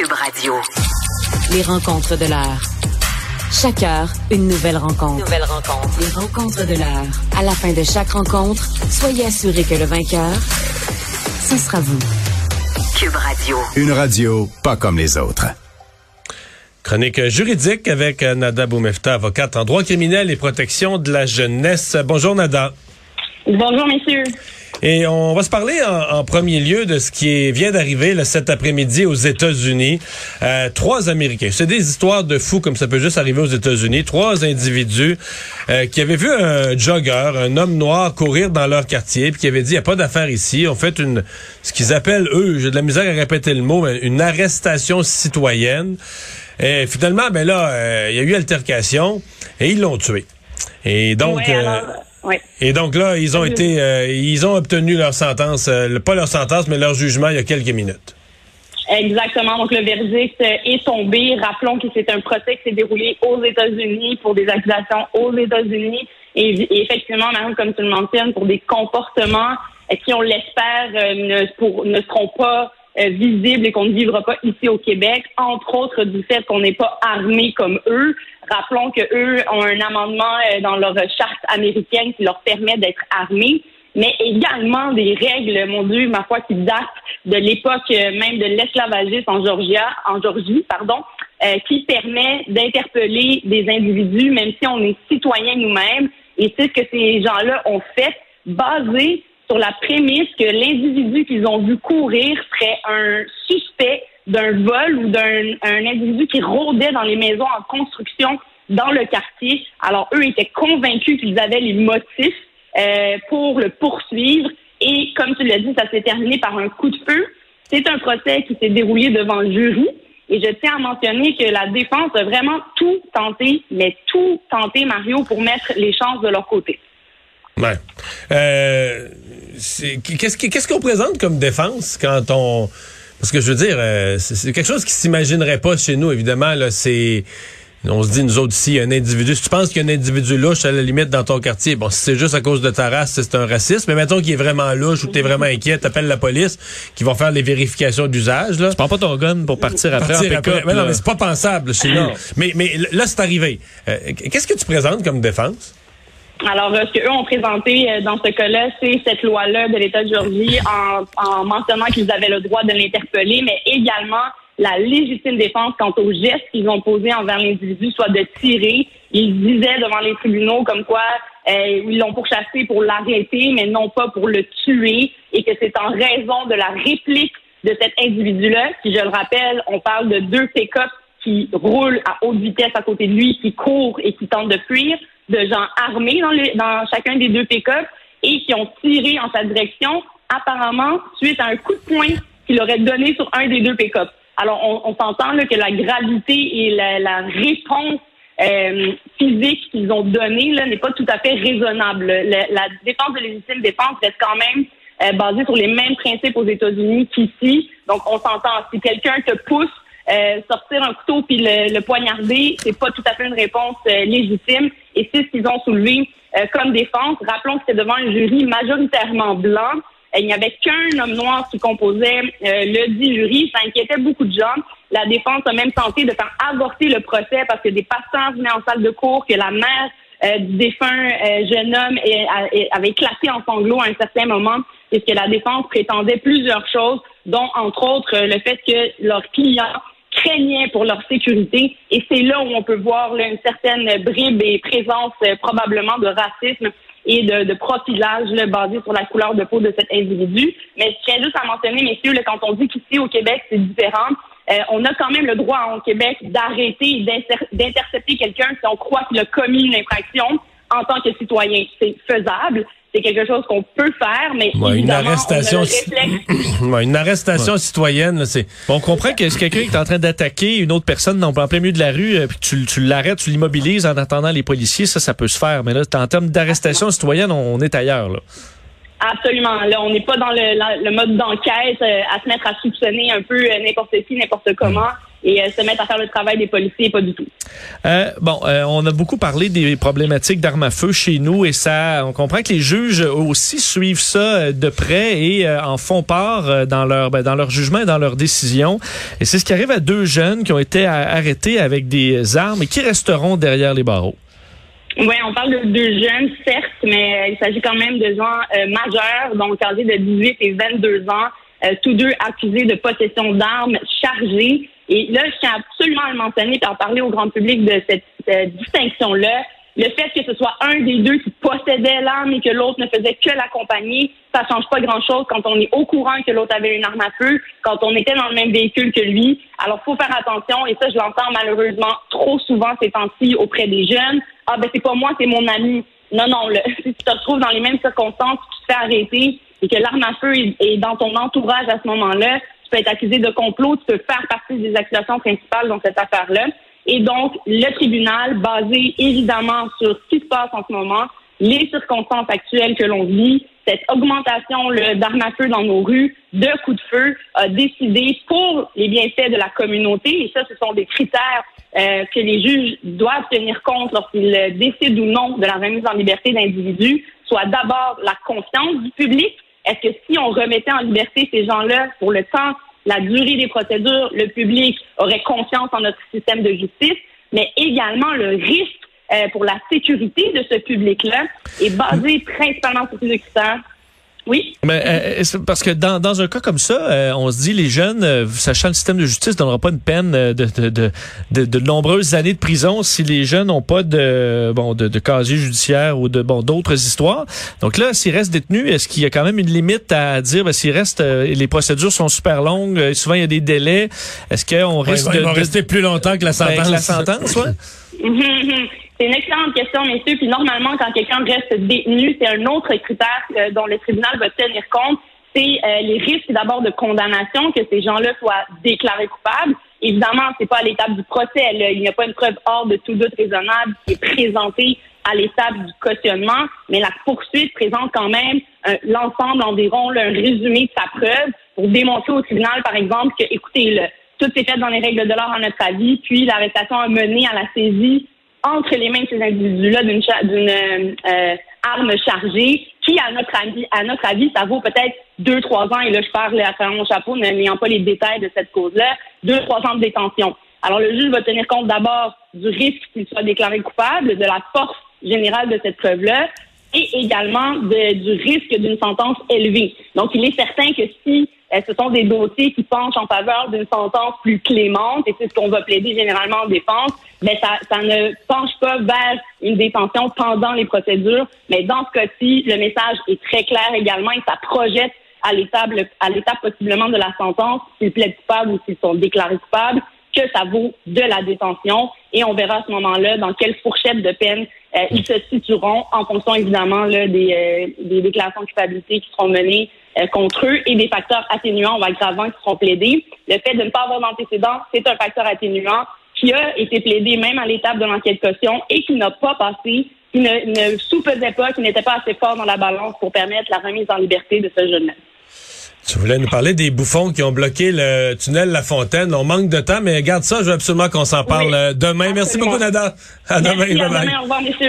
Cube Radio. Les rencontres de l'heure. Chaque heure, une nouvelle rencontre. Nouvelle rencontre. Les rencontres de l'heure. À la fin de chaque rencontre, soyez assurés que le vainqueur, ce sera vous. Cube Radio. Une radio pas comme les autres. Chronique juridique avec Nada Boumefta, avocate en droit criminel et protection de la jeunesse. Bonjour Nada. Bonjour messieurs. Et on va se parler en, en premier lieu de ce qui vient d'arriver cet après-midi aux États-Unis. Euh, trois Américains. C'est des histoires de fous comme ça peut juste arriver aux États-Unis. Trois individus euh, qui avaient vu un jogger, un homme noir courir dans leur quartier, puis qui avaient dit il n'y a pas d'affaire ici. On fait une ce qu'ils appellent eux, j'ai de la misère à répéter le mot, une arrestation citoyenne. Et finalement, ben là, euh, il y a eu altercation et ils l'ont tué. Et donc. Ouais, alors, oui. Et donc là, ils ont été, euh, ils ont obtenu leur sentence, euh, pas leur sentence, mais leur jugement il y a quelques minutes. Exactement. Donc, le verdict est tombé. Rappelons que c'est un procès qui s'est déroulé aux États-Unis pour des accusations aux États-Unis. Et, et effectivement, comme tu le mentionnes, pour des comportements qui, on l'espère, euh, ne, pour, ne seront pas euh, visibles et qu'on ne vivra pas ici au Québec, entre autres du fait qu'on n'est pas armé comme eux. Rappelons que eux ont un amendement euh, dans leur charte américaine qui leur permet d'être armés mais également des règles, mon Dieu, ma foi, qui datent de l'époque euh, même de l'esclavagisme en Georgia, en Georgie, pardon, qui permet d'interpeller des individus, même si on est citoyen nous-mêmes. Et c'est ce que ces gens-là ont fait, basé sur la prémisse que l'individu qu'ils ont vu courir serait un suspect d'un vol ou d'un un individu qui rôdait dans les maisons en construction dans le quartier. Alors, eux étaient convaincus qu'ils avaient les motifs euh, pour le poursuivre. Et comme tu l'as dit, ça s'est terminé par un coup de feu. C'est un procès qui s'est déroulé devant le jury. Et je tiens à mentionner que la défense a vraiment tout tenté, mais tout tenté, Mario, pour mettre les chances de leur côté. Ouais. Euh, qu'est-ce qu'est-ce qu'on présente comme défense quand on parce que je veux dire, euh, c'est quelque chose qui s'imaginerait pas chez nous. Évidemment, là, c'est on se dit, nous autres ici, un individu, si tu penses qu'il y a un individu louche à la limite dans ton quartier, bon, si c'est juste à cause de ta race, c'est un raciste, mais mettons qu'il est vraiment louche ou que t'es vraiment inquiet, t'appelles la police, qui vont faire les vérifications d'usage, là. Tu prends pas ton gun pour partir après Partir en après. Mais non, mais c'est pas pensable chez nous. Mais, mais là, c'est arrivé. Euh, Qu'est-ce que tu présentes comme défense? Alors, euh, ce qu'eux ont présenté euh, dans ce cas-là, c'est cette loi-là de l'État de Georgie en, en mentionnant qu'ils avaient le droit de l'interpeller, mais également la légitime défense quant aux gestes qu'ils ont posés envers l'individu, soit de tirer. Ils disaient devant les tribunaux comme quoi euh, ils l'ont pourchassé pour l'arrêter, mais non pas pour le tuer, et que c'est en raison de la réplique de cet individu-là, qui, je le rappelle, on parle de deux pick-up qui roulent à haute vitesse à côté de lui, qui courent et qui tentent de fuir, de gens armés dans, les- dans chacun des deux pick-up et qui ont tiré en sa direction, apparemment, suite à un coup de poing qu'il aurait donné sur un des deux pick-up. Alors, on, on s'entend que la gravité et la, la réponse euh, physique qu'ils ont donnée n'est pas tout à fait raisonnable. Le- la défense de légitime défense reste quand même euh, basée sur les mêmes principes aux États-Unis qu'ici. Donc, on s'entend. Si quelqu'un te pousse, euh, sortir un couteau puis le, le poignarder, c'est pas tout à fait une réponse euh, légitime. Et c'est ce qu'ils ont soulevé euh, comme défense. Rappelons que c'est devant un jury majoritairement blanc. Euh, Il n'y avait qu'un homme noir qui composait euh, le dit jury. Ça inquiétait beaucoup de gens. La défense a même tenté de faire avorter le procès parce que des pasteurs venaient en salle de cours, que la mère euh, du défunt euh, jeune homme a- est- avait éclaté en sanglots à un certain moment, puisque la défense prétendait plusieurs choses, dont entre autres euh, le fait que leurs clients craignaient pour leur sécurité. Et c'est là où on peut voir là, une certaine bribe et présence euh, probablement de racisme et de, de profilage là, basé sur la couleur de peau de cet individu. Mais je tiens juste à mentionner, messieurs, là, quand on dit qu'ici au Québec, c'est différent, euh, on a quand même le droit au Québec d'arrêter d'intercepter quelqu'un si on croit qu'il a commis une infraction en tant que citoyen. C'est faisable. C'est quelque chose qu'on peut faire, mais Ouais, une arrestation on a le ci- réflexe Ouais, une arrestation citoyenne, là, c'est. On comprend que c'est quelqu'un qui est en train d'attaquer une autre personne dans, en plein milieu de la rue, euh, puis tu, tu l'arrêtes, tu l'immobilises en attendant les policiers, ça, ça peut se faire. Mais là, en termes d'arrestation citoyenne, on, on est ailleurs. Là. Absolument. Là, on n'est pas dans le, la- le mode d'enquête euh, à se mettre à soupçonner un peu euh, n'importe qui, n'importe comment et euh, se mettre à faire le travail des policiers, pas du tout. Euh, bon, euh, on a beaucoup parlé des problématiques d'armes à feu chez nous et ça, on comprend que les juges aussi suivent ça de près et en font part dans leur ben, dans leur jugement et dans leurs décisions. Et c'est ce qui arrive à deux jeunes qui ont été arrêtés avec des armes et qui resteront derrière les barreaux. Oui, on parle de deux jeunes, certes, mais il s'agit quand même de gens majeurs, donc âgés de 18 et 22 ans, tous deux accusés de possession d'armes chargées. Et là, je tiens absolument à le mentionner et à en parler au grand public de cette distinction-là. Le fait que ce soit un des deux qui possédait l'arme et que l'autre ne faisait que l'accompagner, ça change pas grand-chose quand on est au courant que l'autre avait une arme à feu, quand on était dans le même véhicule que lui. Alors, faut faire attention, et ça, je l'entends malheureusement trop souvent ces temps-ci auprès des jeunes. Ah, ben, c'est pas moi, c'est mon ami. Non, non, le, si tu te retrouves dans les mêmes circonstances, tu te fais arrêter et que l'arme à feu est dans ton entourage à ce moment-là, tu peux être accusé de complot, tu peux faire partie des accusations principales dans cette affaire-là. Et donc, le tribunal, basé évidemment sur ce qui se passe en ce moment, les circonstances actuelles que l'on vit, cette augmentation d'armes à feu dans nos rues, de coups de feu, a décidé pour les bienfaits de la communauté, et ça, ce sont des critères euh, que les juges doivent tenir compte lorsqu'ils euh, décident ou non de la remise en liberté d'individus, soit d'abord la confiance du public. Est-ce que si on remettait en liberté ces gens-là pour le temps, la durée des procédures, le public aurait confiance en notre système de justice, mais également le risque euh, pour la sécurité de ce public-là est basé principalement sur ces critères. Oui. Mais euh, parce que dans, dans un cas comme ça, euh, on se dit les jeunes, euh, sachant le système de justice donnera pas une peine de, de, de, de, de nombreuses années de prison si les jeunes n'ont pas de bon de, de casier judiciaire ou de bon d'autres histoires. Donc là, s'ils restent détenus, est-ce qu'il y a quand même une limite à dire ben, s'ils restent euh, les procédures sont super longues, euh, souvent il y a des délais. Est-ce qu'on Ouais, risque ils vont, de, ils vont de- rester plus longtemps que la ben, sentence. que la sentence, ouais? C'est une excellente question, messieurs. Puis normalement, quand quelqu'un reste détenu, c'est un autre critère euh, dont le tribunal va tenir compte. C'est euh, les risques d'abord de condamnation, que ces gens-là soient déclarés coupables. Évidemment, c'est pas à l'étape du procès. là. Il n'y a pas une preuve hors de tout doute raisonnable qui est présentée à l'étape du cautionnement, mais la poursuite présente quand même euh, l'ensemble environ, là, un résumé de sa preuve pour démontrer au tribunal, par exemple, que, écoutez, tout est fait dans les règles de l'art à notre avis, puis l'arrestation a mené à la saisie entre les mains de ces individus-là d'une cha- euh, euh, arme chargée qui, à notre avis, à notre avis, ça vaut peut-être deux, trois ans, et là je parle à mon chapeau, n'ayant pas les détails de cette cause-là, deux, trois ans de détention. Alors le juge va tenir compte d'abord du risque qu'il soit déclaré coupable, de la force générale de cette preuve-là, et également de- du risque d'une sentence élevée. Donc, il est certain que si ce sont des dossiers qui penchent en faveur d'une sentence plus clémente, et c'est ce qu'on va plaider généralement en défense, ben ça, ça ne penche pas vers une détention pendant les procédures. Mais dans ce cas-ci, le message est très clair également et ça projette à l'étape, à l'étape possiblement de la sentence, s'ils plaident coupables ou s'ils sont déclarés coupables, que ça vaut de la détention. Et on verra à ce moment-là dans quelle fourchette de peine euh, ils se situeront en fonction évidemment là, des, euh, des déclarations de culpabilité qui seront menées euh, contre eux et des facteurs atténuants ou aggravants qui seront plaidés. Le fait de ne pas avoir d'antécédents, c'est un facteur atténuant qui a été plaidé même à l'étape de l'enquête caution et qui n'a pas passé, qui ne, ne sous-pesait pas, qui n'était pas assez fort dans la balance pour permettre la remise en liberté de ce jeune-là. Tu voulais nous parler des bouffons qui ont bloqué le tunnel La Fontaine. On manque de temps, mais garde ça, je veux absolument qu'on s'en parle Oui, euh, demain. Merci beaucoup, Nada. À demain. Au revoir, messieurs.